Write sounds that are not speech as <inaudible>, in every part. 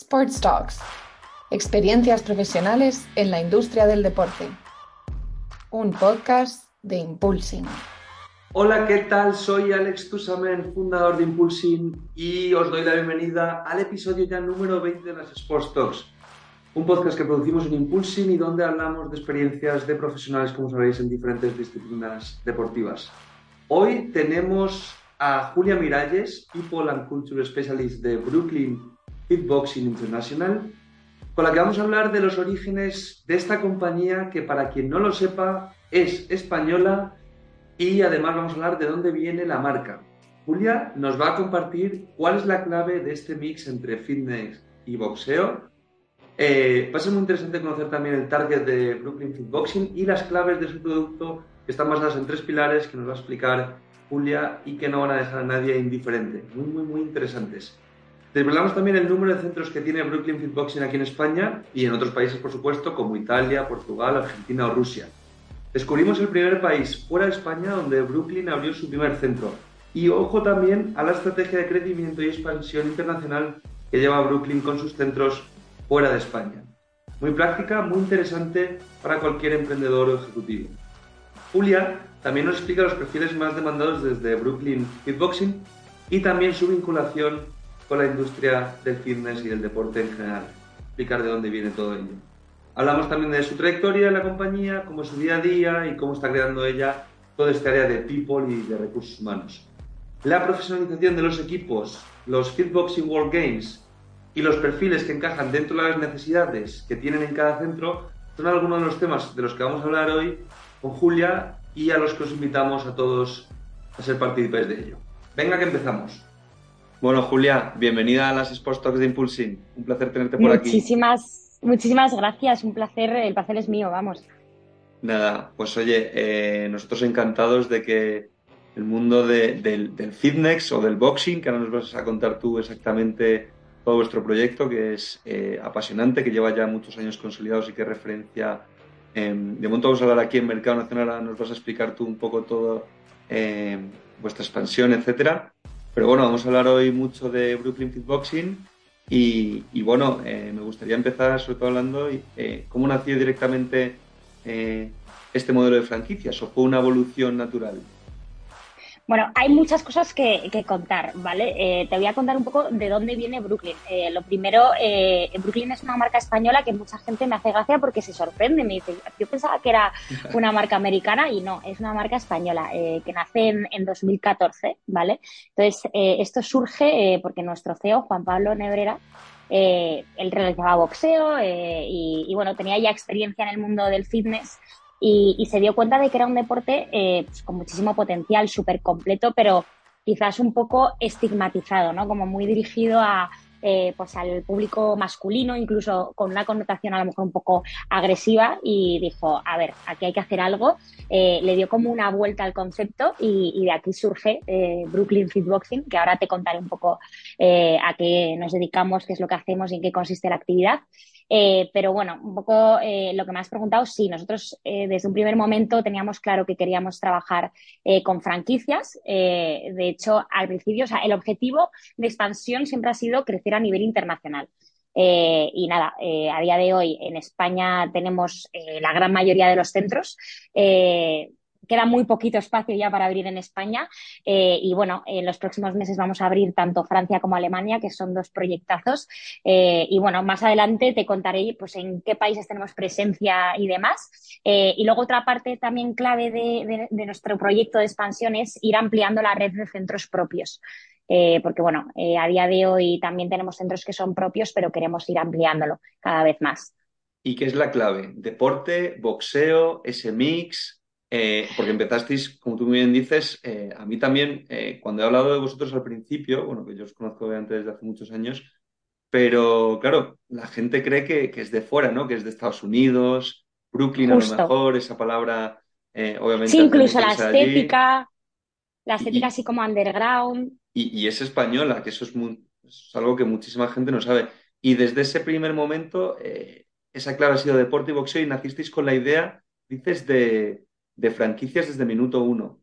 Sports Talks. Experiencias profesionales en la industria del deporte. Un podcast de Impulsing. Hola, ¿qué tal? Soy Alex Tusamen, fundador de Impulsing, y os doy la bienvenida al episodio ya número 20 de las Sports Talks, un podcast que producimos en Impulsing y donde hablamos de experiencias de profesionales, como sabéis, en diferentes disciplinas deportivas. Hoy tenemos a Julia Miralles, People and Culture Specialist de Brooklyn Fitboxing International, con la que vamos a hablar de los orígenes de esta compañía que para quien no lo sepa es española y además vamos a hablar de dónde viene la marca. Julia nos va a compartir cuál es la clave de este mix entre fitness y boxeo. Eh, va a ser muy interesante conocer también el target de Brooklyn Fitboxing y las claves de su producto que están basadas en tres pilares que nos va a explicar Julia y que no van a dejar a nadie indiferente. Muy, muy, muy interesantes. Desvelamos también el número de centros que tiene Brooklyn Fitboxing aquí en España y en otros países, por supuesto, como Italia, Portugal, Argentina o Rusia. Descubrimos el primer país fuera de España donde Brooklyn abrió su primer centro. Y ojo también a la estrategia de crecimiento y expansión internacional que lleva Brooklyn con sus centros fuera de España. Muy práctica, muy interesante para cualquier emprendedor o ejecutivo. Julia también nos explica los perfiles más demandados desde Brooklyn Fitboxing y también su vinculación con la industria del fitness y del deporte en general. Explicar de dónde viene todo ello. Hablamos también de su trayectoria en la compañía, cómo es su día a día y cómo está creando ella toda esta área de people y de recursos humanos. La profesionalización de los equipos, los Fitboxing World Games y los perfiles que encajan dentro de las necesidades que tienen en cada centro son algunos de los temas de los que vamos a hablar hoy con Julia y a los que os invitamos a todos a ser partícipes de ello. Venga que empezamos. Bueno, Julia, bienvenida a las Sports Talks de Impulsing. Un placer tenerte por aquí. Muchísimas gracias, un placer, el placer es mío, vamos. Nada, pues oye, eh, nosotros encantados de que el mundo del, fitness o del boxing, que ahora nos vas a contar tú exactamente todo vuestro proyecto, que es eh, apasionante, que lleva ya muchos años consolidados y que referencia. de momento vamos a hablar aquí en Mercado Nacional, ahora nos vas a explicar tú un poco todo eh, vuestra expansión, etcétera. Pero bueno, vamos a hablar hoy mucho de Brooklyn Fitboxing y, y bueno, eh, me gustaría empezar sobre todo hablando eh, cómo nació directamente eh, este modelo de franquicias o fue una evolución natural. Bueno, hay muchas cosas que, contar, ¿vale? Eh, te voy a contar un poco de dónde viene Brooklyn. Eh, lo primero, eh, Brooklyn es una marca española que mucha gente me hace gracia porque se sorprende. Me dice, yo pensaba que era <laughs> una marca americana y no, es una marca española que nace en, 2014, ¿vale? Entonces, esto surge porque nuestro CEO, Juan Pablo Nebrera, él realizaba boxeo y, y, bueno, tenía ya experiencia en el mundo del fitness y, se dio cuenta de que era un deporte eh, pues, con muchísimo potencial, súper completo, pero quizás un poco estigmatizado, ¿no? Como muy dirigido a, eh, pues al público masculino, incluso con una connotación a lo mejor un poco agresiva y dijo, a ver, aquí hay que hacer algo. Eh, le dio como una vuelta al concepto y, y de aquí surge eh, Brooklyn Fitboxing, que ahora te contaré un poco a qué nos dedicamos, qué es lo que hacemos y en qué consiste la actividad. Eh, pero bueno, un poco eh, lo que me has preguntado, sí, nosotros eh, desde un primer momento teníamos claro que queríamos trabajar con franquicias. de hecho, al principio, o sea, el objetivo de expansión siempre ha sido crecer a nivel internacional. y nada, a día de hoy en España tenemos la gran mayoría de los centros queda muy poquito espacio ya para abrir en España eh, y bueno, en los próximos meses vamos a abrir tanto Francia como Alemania, que son dos proyectazos. Eh, y bueno, más adelante te contaré pues en qué países tenemos presencia y demás. Eh, y luego otra parte también clave de, nuestro proyecto de expansión es ir ampliando la red de centros propios. porque bueno, a día de hoy también tenemos centros que son propios, pero queremos ir ampliándolo cada vez más. ¿Y qué es la clave? ¿Deporte, boxeo, ese mix? Eh, porque empezasteis, como tú muy bien dices, eh, a mí también, eh, cuando he hablado de vosotros al principio, bueno, que yo os conozco obviamente desde hace muchos años, pero claro, la gente cree que, es de fuera, ¿no? Que es de Estados Unidos, Brooklyn a lo mejor, esa palabra, obviamente. Sí, incluso la estética, la estética así como underground. Y, es española, que eso es, es, algo que muchísima gente no sabe. Y desde ese primer momento, esa clave ha sido deporte y boxeo y nacisteis con la idea, dices, de de franquicias desde minuto uno.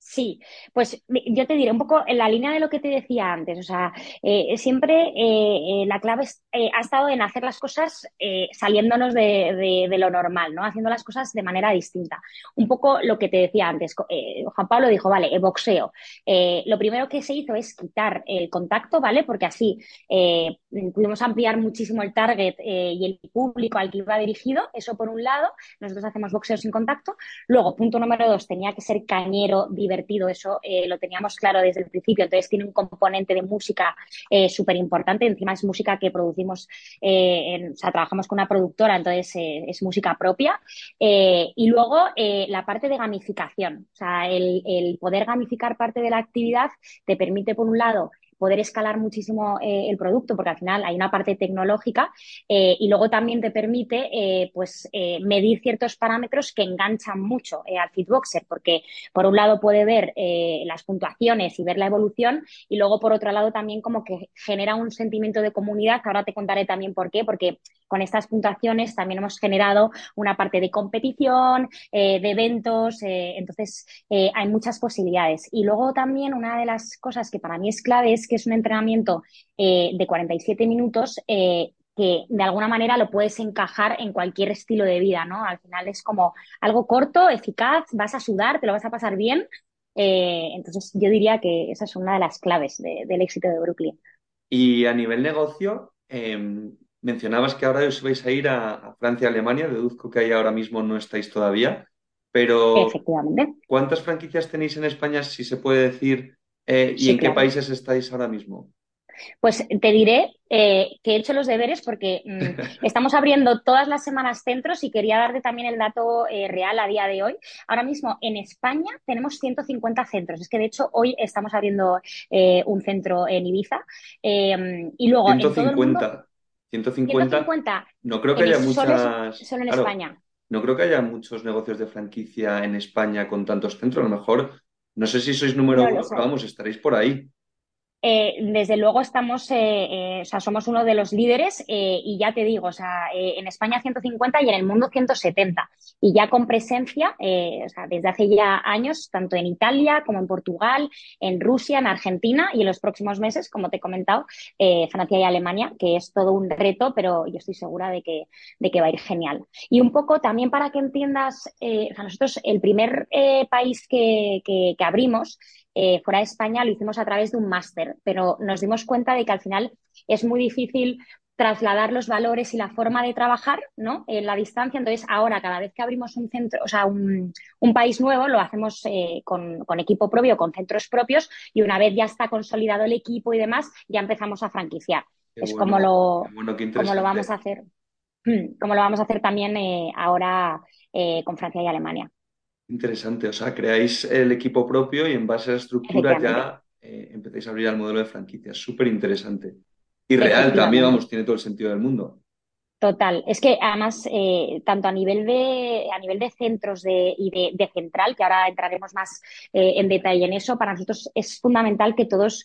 Sí, pues yo te diré un poco en la línea de lo que te decía antes, o sea, eh, siempre eh, eh, la clave ha estado en hacer las cosas saliéndonos de, lo normal, ¿no? Haciendo las cosas de manera distinta. Un poco lo que te decía antes, Juan Pablo dijo, vale, boxeo. lo primero que se hizo es quitar el contacto, ¿vale? Porque así pudimos ampliar muchísimo el target y el público al que iba dirigido, eso por un lado, nosotros hacemos boxeo sin contacto. Luego, punto número dos, tenía que ser cañero, divertido eso eh, lo teníamos claro desde el principio, entonces tiene un componente de música eh, súper importante, encima es música que producimos, eh, o sea, trabajamos con una productora, entonces es música propia. y luego la parte de gamificación, o sea, el poder gamificar parte de la actividad te permite, por un lado, poder escalar muchísimo eh, el producto, porque al final hay una parte tecnológica eh, y luego también te permite eh, pues, medir ciertos parámetros que enganchan mucho al Fitboxer, porque por un lado puede ver las puntuaciones y ver la evolución y luego por otro lado también como que genera un sentimiento de comunidad, ahora te contaré también por qué, porque con estas puntuaciones también hemos generado una parte de competición, de eventos, entonces hay muchas posibilidades. Y luego también una de las cosas que para mí es clave es que es un entrenamiento eh, de 47 minutos eh, que de alguna manera lo puedes encajar en cualquier estilo de vida, ¿no? Al final es como algo corto, eficaz, vas a sudar, te lo vas a pasar bien. Eh, entonces yo diría que esa es una de las claves del éxito de Brooklyn. Y a nivel negocio, em, mencionabas que ahora os vais a ir a, a Francia, Alemania, deduzco que ahí ahora mismo no estáis todavía, pero Efectivamente. ¿cuántas franquicias tenéis en España, si se puede decir, eh, ¿Y en qué países estáis ahora mismo? Pues te diré eh, que he hecho los deberes porque mm, <laughs> estamos abriendo todas las semanas centros y quería darte también el dato eh, real a día de hoy. Ahora mismo en España tenemos 150 centros. Es que de hecho hoy estamos abriendo un centro en Ibiza. y luego 150. 150. No creo que haya muchas. Solo, en España. No creo que haya muchos negocios de franquicia en España con tantos centros. A lo mejor no sé si sois número uno, pero vamos, estaréis por ahí. Eh, desde luego estamos, eh, eh, o sea, somos uno de los líderes y ya te digo, o sea, en España 150 y en el mundo 170. Y ya con presencia, o sea, desde hace ya años, tanto en Italia como en Portugal, en Rusia, en Argentina y en los próximos meses, como te he comentado, Francia y Alemania, que es todo un reto, pero yo estoy segura de que, de que va a ir genial. Y un poco también para que entiendas, o sea, nosotros el primer país que, abrimos eh, fuera de España lo hicimos a través de un máster, pero nos dimos cuenta de que al final es muy difícil trasladar los valores y la forma de trabajar ¿no? en la distancia. Entonces, ahora, cada vez que abrimos un centro, o sea, un, país nuevo, lo hacemos eh, con, equipo propio, con centros propios, y una vez ya está consolidado el equipo y demás, ya empezamos a franquiciar. es como, lo, como lo vamos a hacer. Como lo vamos a hacer también eh, ahora con Francia y Alemania. Interesante, o sea, creáis el equipo propio y en base a la estructura ya eh, empezáis a abrir el modelo de franquicias. Súper interesante. Y real también, vamos, tiene todo el sentido del mundo. Total, es que además, eh, tanto a nivel de, a nivel de centros de, y de, central, que ahora entraremos más eh, en detalle en eso, para nosotros es fundamental que todos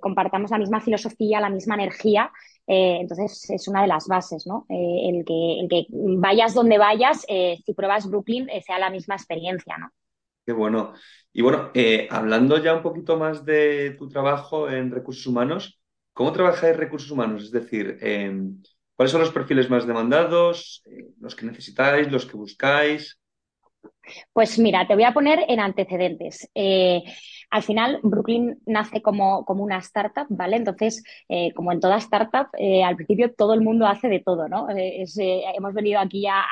compartamos la misma filosofía, la misma energía eh, entonces es una de las bases, ¿no? Eh, el, que, el que vayas donde vayas, eh, si pruebas Brooklyn, sea la misma experiencia, ¿no? Qué bueno. Y bueno, hablando ya un poquito más de tu trabajo en recursos humanos, ¿cómo trabajáis recursos humanos? Es decir, em, ¿cuáles son los perfiles más demandados, los que necesitáis, los que buscáis? Pues mira, te voy a poner en antecedentes. Al final, Brooklyn nace como, como una startup, ¿vale? Entonces, eh, como en toda startup, eh, al principio todo el mundo hace de todo, ¿no? Eh, hemos venido aquí a,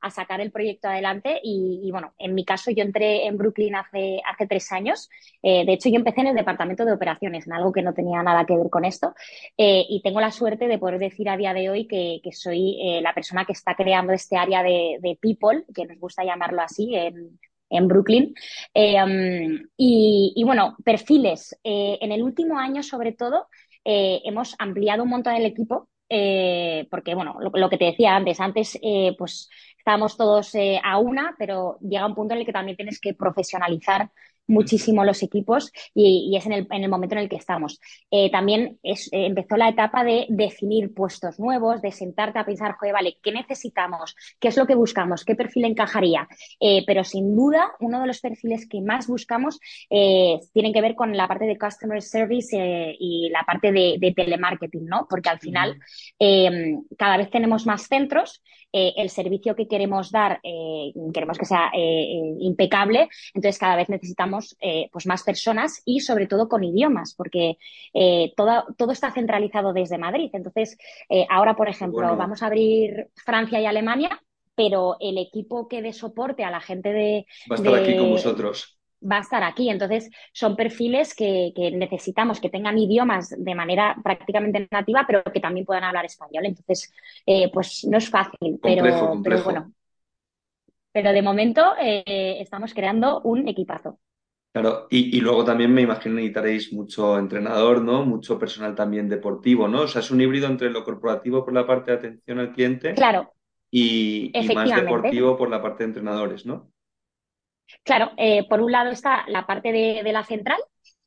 a, sacar el proyecto adelante y, bueno, en mi caso yo entré en Brooklyn hace, hace tres años. de hecho, yo empecé en el departamento de operaciones, en algo que no tenía nada que ver con esto. y tengo la suerte de poder decir a día de hoy que, que soy la persona que está creando este área de, de people, que nos gusta llamarlo así, en, Brooklyn. Eh, um, y, bueno, perfiles. Eh, en el último año, sobre todo, eh, hemos ampliado un montón el equipo. porque, bueno, lo, que te decía antes, antes pues estábamos todos a una, pero llega un punto en el que también tienes que profesionalizar muchísimo los equipos y, es en el, en el, momento en el que estamos. Eh, también es, eh, empezó la etapa de definir puestos nuevos, de sentarte a pensar, joder, vale, ¿qué necesitamos? ¿Qué es lo que buscamos? ¿Qué perfil encajaría? Eh, pero sin duda, uno de los perfiles que más buscamos tienen que ver con la parte de customer service y la parte de, de, telemarketing, ¿no? Porque al final cada vez tenemos más centros eh, el servicio que queremos dar eh, queremos que sea eh, impecable, entonces cada vez necesitamos pues más personas y sobre todo con idiomas, porque todo, todo está centralizado desde Madrid. Entonces, ahora, por ejemplo, vamos a abrir Francia y Alemania, pero el equipo que dé soporte a la gente de... Va a estar aquí con vosotros va a estar aquí. Entonces, son perfiles que, necesitamos que tengan idiomas de manera prácticamente nativa, pero que también puedan hablar español. Entonces, eh, pues no es fácil, pero, bueno. Pero de momento eh, estamos creando un equipazo. Claro, y, luego también me imagino necesitaréis mucho entrenador, ¿no? Mucho personal también deportivo, ¿no? O sea, es un híbrido entre lo corporativo por la parte de atención al cliente. Claro. Y, y más deportivo por la parte de entrenadores, ¿no? Claro, eh, por un lado está la parte de, la central,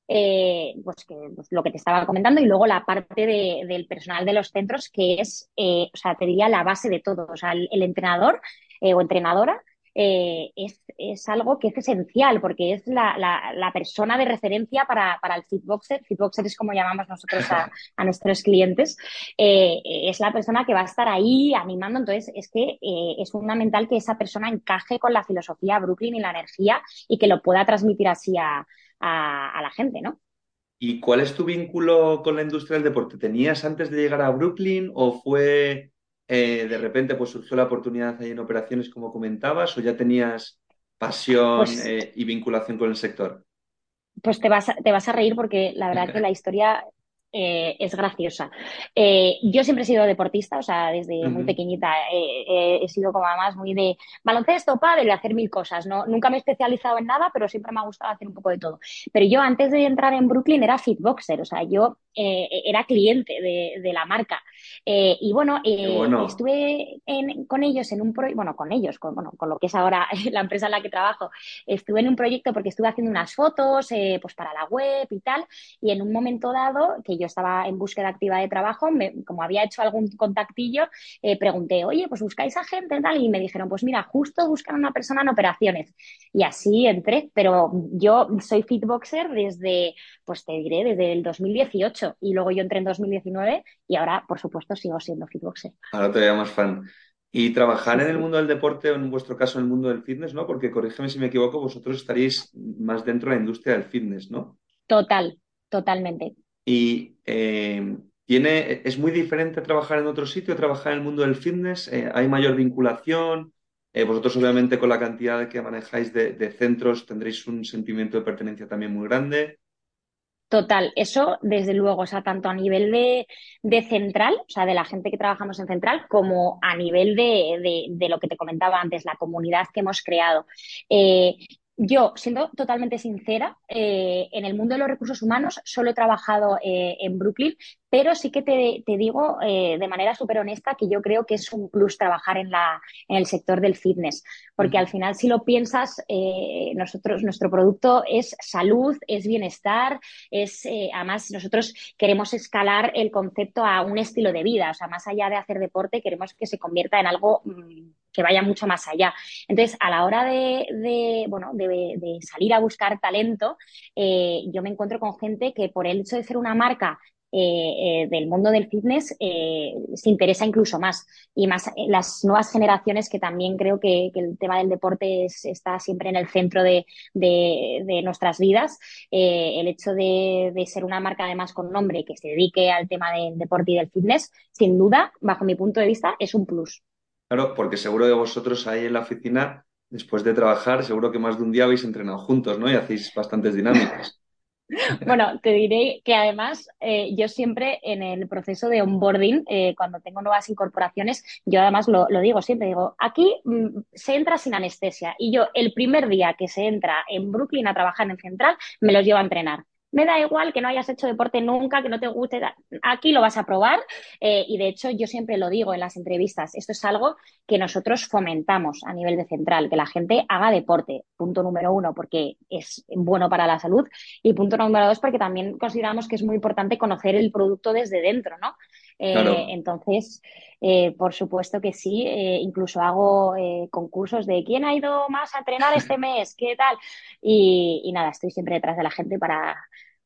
eh, pues, que, pues, lo que te estaba comentando, y luego la parte del personal de los centros, que es, eh, o sea, te diría la base de todo. O sea, el entrenador o entrenadora eh, es, es, algo que es esencial porque es la, la, persona de referencia para, para, el Fitboxer. Fitboxer es como llamamos nosotros a, <laughs> a nuestros clientes. Eh, es la persona que va a estar ahí animando. Entonces, es que eh, es fundamental que esa persona encaje con la filosofía Brooklyn y la energía y que lo pueda transmitir así a, a, a la gente, ¿no? ¿Y cuál es tu vínculo con la industria del deporte? ¿Tenías antes de llegar a Brooklyn o fue eh, de repente pues surgió la oportunidad ahí en operaciones como comentabas o ya tenías pasión pues eh, y vinculación con el sector? Pues te vas, a, te vas a reír porque la verdad <laughs> que la historia eh, es graciosa. Eh, yo siempre he sido deportista, o sea, desde muy pequeñita eh, he sido como más muy de baloncesto, padre, de hacer mil cosas. ¿no? Nunca me he especializado en nada, pero siempre me ha gustado hacer un poco de todo. Pero yo antes de entrar en Brooklyn era fitboxer, o sea, yo era cliente de, la marca. y bueno, estuve con ellos en un proyecto, bueno, con ellos, con, bueno, con lo que es ahora <laughs> la empresa en la que trabajo, estuve en un proyecto porque estuve haciendo unas fotos pues para la web y tal, y en un momento dado que yo estaba en búsqueda activa de trabajo, como había hecho algún contactillo, eh, pregunté, oye, pues buscáis a gente tal, y me dijeron, pues mira, justo buscan una persona en operaciones. Y así entré, pero yo soy fitboxer desde, pues te diré, desde el 2018 y luego yo entré en 2019 y ahora, por supuesto, sigo siendo fitboxer. Ahora te más fan. Y trabajar en el mundo del deporte, o en vuestro caso en el mundo del fitness, ¿no? Porque corrígeme si me equivoco, vosotros estaréis más dentro de la industria del fitness, ¿no? Total, totalmente. Y eh, tiene, es muy diferente trabajar en otro sitio, trabajar en el mundo del fitness, eh, hay mayor vinculación. Eh, vosotros, obviamente, con la cantidad que manejáis de, centros, tendréis un sentimiento de pertenencia también muy grande. Total, eso desde luego, o sea, tanto a nivel de, central, o sea, de la gente que trabajamos en central, como a nivel de, de, lo que te comentaba antes, la comunidad que hemos creado. Yo, siendo totalmente sincera, eh, en el mundo de los recursos humanos solo he trabajado eh, en Brooklyn, pero sí que te, digo eh, de manera súper honesta que yo creo que es un plus trabajar en, la, en el sector del fitness, porque al final si lo piensas, nosotros, nuestro producto es salud, es bienestar, es además nosotros queremos escalar el concepto a un estilo de vida, o sea, más allá de hacer deporte, queremos que se convierta en algo mm, que vaya mucho más allá. Entonces, a la hora de, bueno, de, salir a buscar talento, eh, yo me encuentro con gente que por el hecho de ser una marca eh, eh, del mundo del fitness se interesa incluso más. Y más las nuevas generaciones que también creo que, el tema del deporte está siempre en el centro de, nuestras vidas. el hecho de, ser una marca además con nombre que se dedique al tema del deporte y del fitness, sin duda, bajo mi punto de vista, es un plus. Claro, porque seguro que vosotros ahí en la oficina, después de trabajar, seguro que más de un día habéis entrenado juntos, ¿no? Y hacéis bastantes dinámicas. <laughs> Bueno, te diré que además eh, yo siempre en el proceso de onboarding, eh, cuando tengo nuevas incorporaciones, yo además lo, digo siempre, digo, aquí mm, se entra sin anestesia y yo el primer día que se entra en Brooklyn a trabajar en Central, me los llevo a entrenar me da igual que no hayas hecho deporte nunca, que no te guste, aquí lo vas a probar. Eh, y de hecho, yo siempre lo digo en las entrevistas, esto es algo que nosotros fomentamos a nivel de central, que la gente haga deporte, punto número uno, porque es bueno para la salud, y punto número dos, porque también consideramos que es muy importante conocer el producto desde dentro, ¿no? Eh, entonces, eh, por supuesto que sí, eh, incluso hago concursos de quién ha ido más a entrenar este <laughs> mes, qué tal. Y, nada, estoy siempre detrás de la gente para,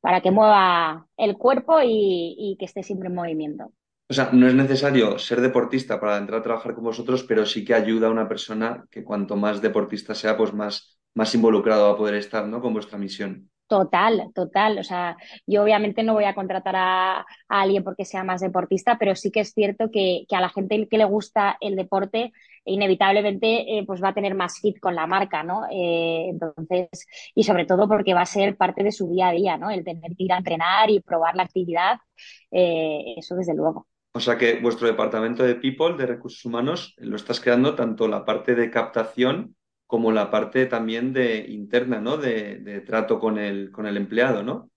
para que mueva el cuerpo y, que esté siempre en movimiento. O sea, no es necesario ser deportista para entrar a trabajar con vosotros, pero sí que ayuda a una persona que cuanto más deportista sea, pues más, más involucrado va a poder estar, ¿no? Con vuestra misión. Total, total. O sea, yo obviamente no voy a contratar a, alguien porque sea más deportista, pero sí que es cierto que, a la gente que le gusta el deporte, inevitablemente eh, pues va a tener más fit con la marca, ¿no? Eh, entonces, y sobre todo porque va a ser parte de su día a día, ¿no? El tener que ir a entrenar y probar la actividad, eh, eso desde luego. O sea que vuestro departamento de People, de recursos humanos, lo estás creando tanto la parte de captación como la parte también de interna, ¿no? De, trato con el, con el empleado, ¿no?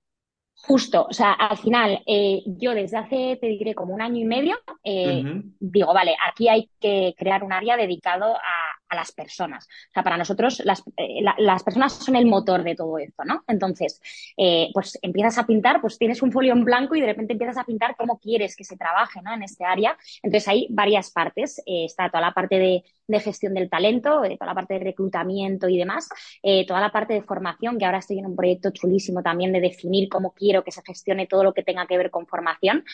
Justo, o sea, al final, eh, yo desde hace, te diré, como un año y medio, eh, digo, vale, aquí hay que crear un área dedicado a, a las personas. O sea, para nosotros las, eh, las, personas son el motor de todo esto, ¿no? Entonces, eh, pues empiezas a pintar, pues tienes un folio en blanco y de repente empiezas a pintar cómo quieres que se trabaje, ¿no? En este área. Entonces, hay varias partes. Eh, está toda la parte de, de gestión del talento, toda la parte de reclutamiento y demás, toda la parte de formación, que ahora estoy en un proyecto chulísimo también de definir cómo quiero que se gestione todo lo que tenga que ver con formación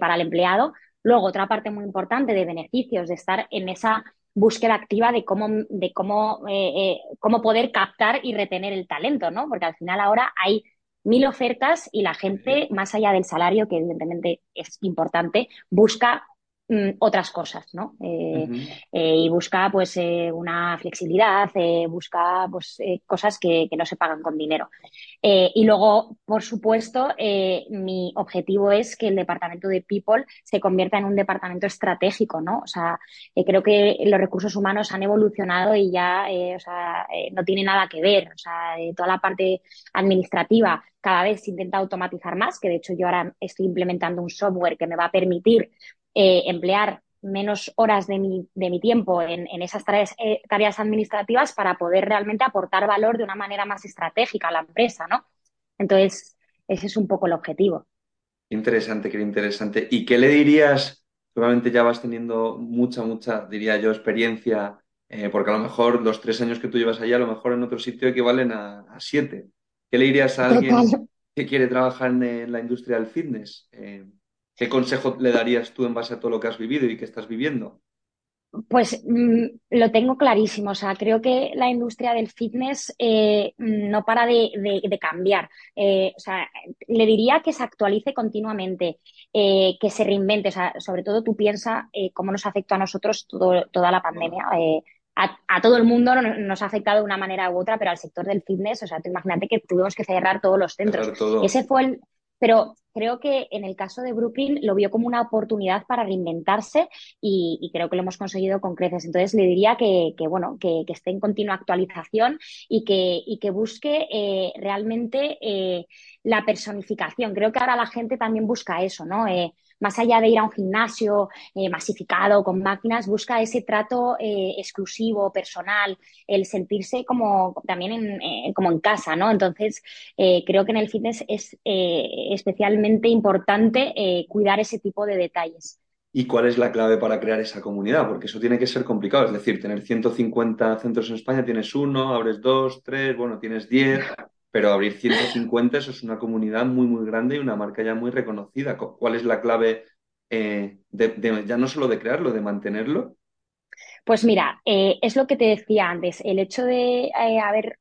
para el empleado. Luego, otra parte muy importante de beneficios, de estar en esa búsqueda activa de cómo, de cómo, eh, eh, cómo poder captar y retener el talento, ¿no? Porque al final ahora hay mil ofertas y la gente, más allá del salario, que evidentemente es importante, busca otras cosas, ¿no? Eh, eh, y busca pues eh, una flexibilidad, busca pues cosas que, no se pagan con dinero. y luego, por supuesto, mi objetivo es que el departamento de People se convierta en un departamento estratégico, ¿no? O sea, creo que los recursos humanos han evolucionado y ya, o sea, no tiene nada que ver. O sea, toda la parte administrativa cada vez se intenta automatizar más, que de hecho yo ahora estoy implementando un software que me va a permitir eh, emplear menos horas de mi, de mi tiempo en, esas tareas, eh, tareas, administrativas para poder realmente aportar valor de una manera más estratégica a la empresa, ¿no? Entonces, ese es un poco el objetivo. Interesante, qué interesante. ¿Y qué le dirías? Probablemente ya vas teniendo mucha, mucha, diría yo, experiencia, eh, porque a lo mejor los tres años que tú llevas allá, a lo mejor en otro sitio equivalen a, siete. ¿Qué le dirías a alguien que quiere trabajar en, la industria del fitness? ¿Qué consejo le darías tú en base a todo lo que has vivido y que estás viviendo? Pues mm, lo tengo clarísimo. O sea, creo que la industria del fitness eh, no para de, cambiar. Eh, o sea, le diría que se actualice continuamente, eh, que se reinvente. O sea, sobre todo tú piensas cómo nos afectó a nosotros toda la pandemia. A, todo el mundo nos ha afectado de una manera u otra, pero al sector del fitness, o sea, tú imagínate que tuvimos que cerrar todos los centros. Ese fue el, pero creo que en el caso de Brooklyn lo vio como una oportunidad para reinventarse y, creo que lo hemos conseguido con creces. Entonces le diría que, bueno, que, esté en continua actualización y que, y que busque eh, realmente eh, la personificación. Creo que ahora la gente también busca eso, ¿no? Eh, más allá de ir a un gimnasio eh, masificado con máquinas, busca ese trato eh, exclusivo, personal, el sentirse como también en, eh, como en casa, ¿no? Entonces, creo que en el fitness es especialmente importante cuidar ese tipo de detalles. ¿Y cuál es la clave para crear esa comunidad? Porque eso tiene que ser complicado. Es decir, tener 150 centros en España, tienes uno, abres dos, tres, bueno, tienes diez pero abrir 150 eso es una comunidad muy, muy grande y una marca ya muy reconocida. ¿Cuál es la clave eh, de, ya no solo de crearlo, de mantenerlo? Pues mira, eh, es lo que te decía antes, el hecho de eh, haber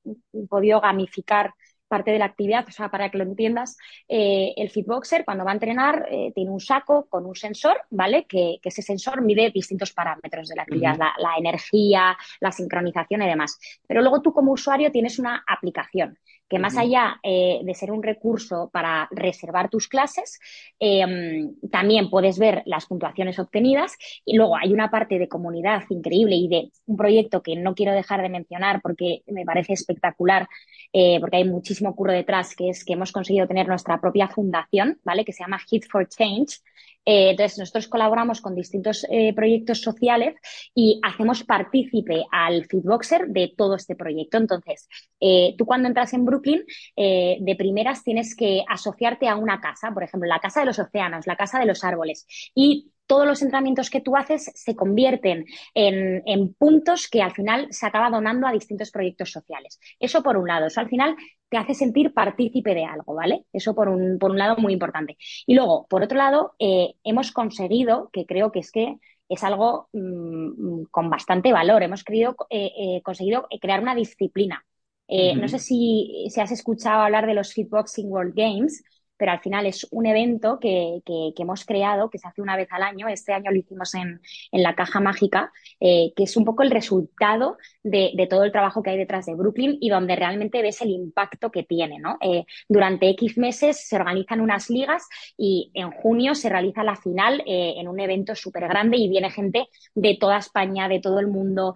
podido gamificar parte de la actividad, o sea, para que lo entiendas, el fitboxer cuando va a entrenar tiene un saco con un sensor, ¿vale? Que, ese sensor mide distintos parámetros de la actividad, la, energía, la sincronización y demás. Pero luego tú como usuario tienes una aplicación que más allá eh, de ser un recurso para reservar tus clases, em, también puedes ver las puntuaciones obtenidas y luego hay una parte de comunidad increíble y de un proyecto que no quiero dejar de mencionar porque me parece espectacular, eh, porque hay muchísimo curro detrás, que es que hemos conseguido tener nuestra propia fundación, ¿vale? Que se llama Hit for Change eh, entonces, nosotros colaboramos con distintos eh, proyectos sociales y hacemos partícipe al Feedboxer de todo este proyecto. Entonces, eh, tú cuando entras en Brooklyn, de primeras tienes que asociarte a una casa, por ejemplo, la casa de los océanos, la casa de los árboles, y todos los entrenamientos que tú haces se convierten en, puntos que al final se acaba donando a distintos proyectos sociales. Eso por un lado, eso al final te hace sentir partícipe de algo, ¿vale? Eso por un, por un lado muy importante. Y luego, por otro lado, eh, hemos conseguido, que creo que es que es algo mm, con bastante valor, hemos querido, eh, eh, conseguido crear una disciplina. No sé si, si has escuchado hablar de los Fitboxing World Games, pero al final es un evento que, hemos creado, que se hace una vez al año. Este año lo hicimos en, la Caja Mágica, eh, que es un poco el resultado de, todo el trabajo que hay detrás de Brooklyn y donde realmente ves el impacto que tiene. ¿no? Eh, durante X meses se organizan unas ligas y en junio se realiza la final eh, en un evento súper grande y viene gente de toda España, de todo el mundo.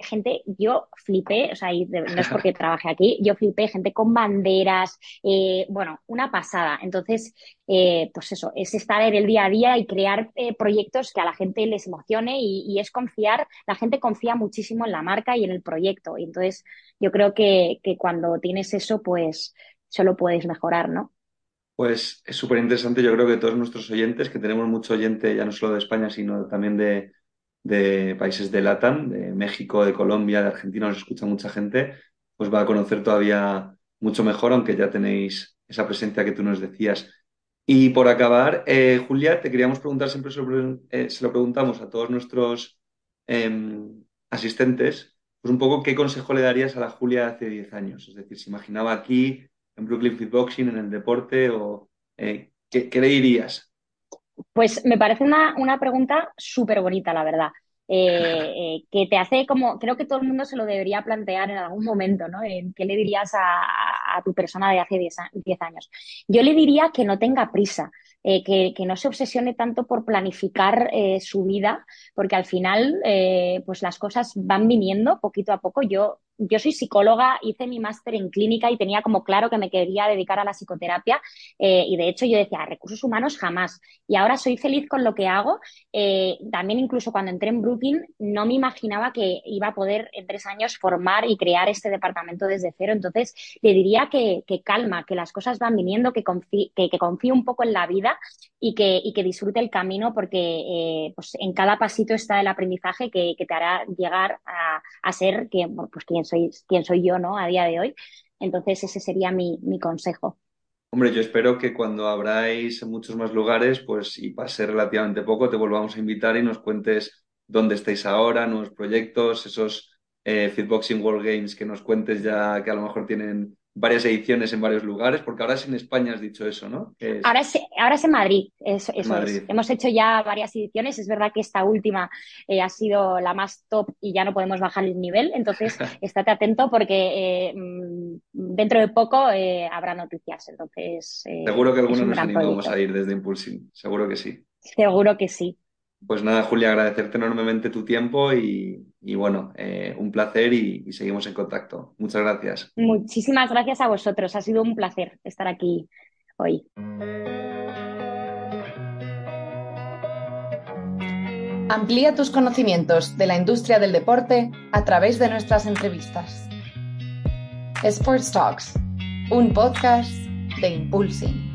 gente, yo flipé, o sea, no es porque <laughs> trabaje aquí, yo flipé, gente con banderas, bueno, una pasada. Entonces, eh, pues eso, es estar en el día a día y crear eh, proyectos que a la gente les emocione y, es confiar, la gente confía muchísimo en la marca y en el proyecto. Y entonces, yo creo que, cuando tienes eso, pues solo puedes mejorar, ¿no? Pues es súper interesante. Yo creo que todos nuestros oyentes, que tenemos mucho oyente ya no solo de España, sino también de, de países de LATAM, de México, de Colombia, de Argentina, nos escucha mucha gente, pues va a conocer todavía mucho mejor, aunque ya tenéis esa presencia que tú nos decías. Y por acabar, eh, Julia, te queríamos preguntar, siempre eh, se lo, preguntamos a todos nuestros em, asistentes, pues un poco qué consejo le darías a la Julia hace 10 años. Es decir, si imaginaba aquí, en Brooklyn Fitboxing, en el deporte, o eh, ¿qué, le dirías? Pues me parece una, una pregunta súper bonita, la verdad. Eh, eh, que te hace como, creo que todo el mundo se lo debería plantear en algún momento, ¿no? ¿Qué le dirías a, tu persona de hace 10 años? Yo le diría que no tenga prisa, eh, que, no se obsesione tanto por planificar su vida, porque al final, pues las cosas van viniendo poquito a poco. Yo yo soy psicóloga, hice mi máster en clínica y tenía como claro que me quería dedicar a la psicoterapia eh, y de hecho yo decía, recursos humanos jamás. Y ahora soy feliz con lo que hago. Eh, también incluso cuando entré en Brooklyn no me imaginaba que iba a poder en tres años formar y crear este departamento desde cero. Entonces le diría que, calma, que las cosas van viniendo, que confíe, que, confíe un poco en la vida y que, y que disfrute el camino porque eh, pues en cada pasito está el aprendizaje que, te hará llegar a, a ser que, pues, quien soy, quién soy yo ¿no? a día de hoy. Entonces ese sería mi, consejo. Hombre, yo espero que cuando abráis en muchos más lugares, pues y pase relativamente poco, te volvamos a invitar y nos cuentes dónde estáis ahora, nuevos proyectos, esos eh, Fitboxing World Games que nos cuentes ya que a lo mejor tienen varias ediciones en varios lugares, porque ahora es en España, has dicho eso, ¿no? Ahora, es, ahora es en Madrid, eso, es. Hemos hecho ya varias ediciones, es verdad que esta última eh, ha sido la más top y ya no podemos bajar el nivel, entonces <laughs> estate atento porque eh, mm, dentro de poco eh, habrá noticias, entonces... seguro que algunos nos animamos a ir desde Impulsing, seguro que sí. Seguro que sí. Pues nada, Julia, agradecerte enormemente tu tiempo y, bueno, eh, un placer y, seguimos en contacto. Muchas gracias. Muchísimas gracias a vosotros. Ha sido un placer estar aquí hoy. Amplía tus conocimientos de la industria del deporte a través de nuestras entrevistas. Sports Talks, un podcast de Impulsing.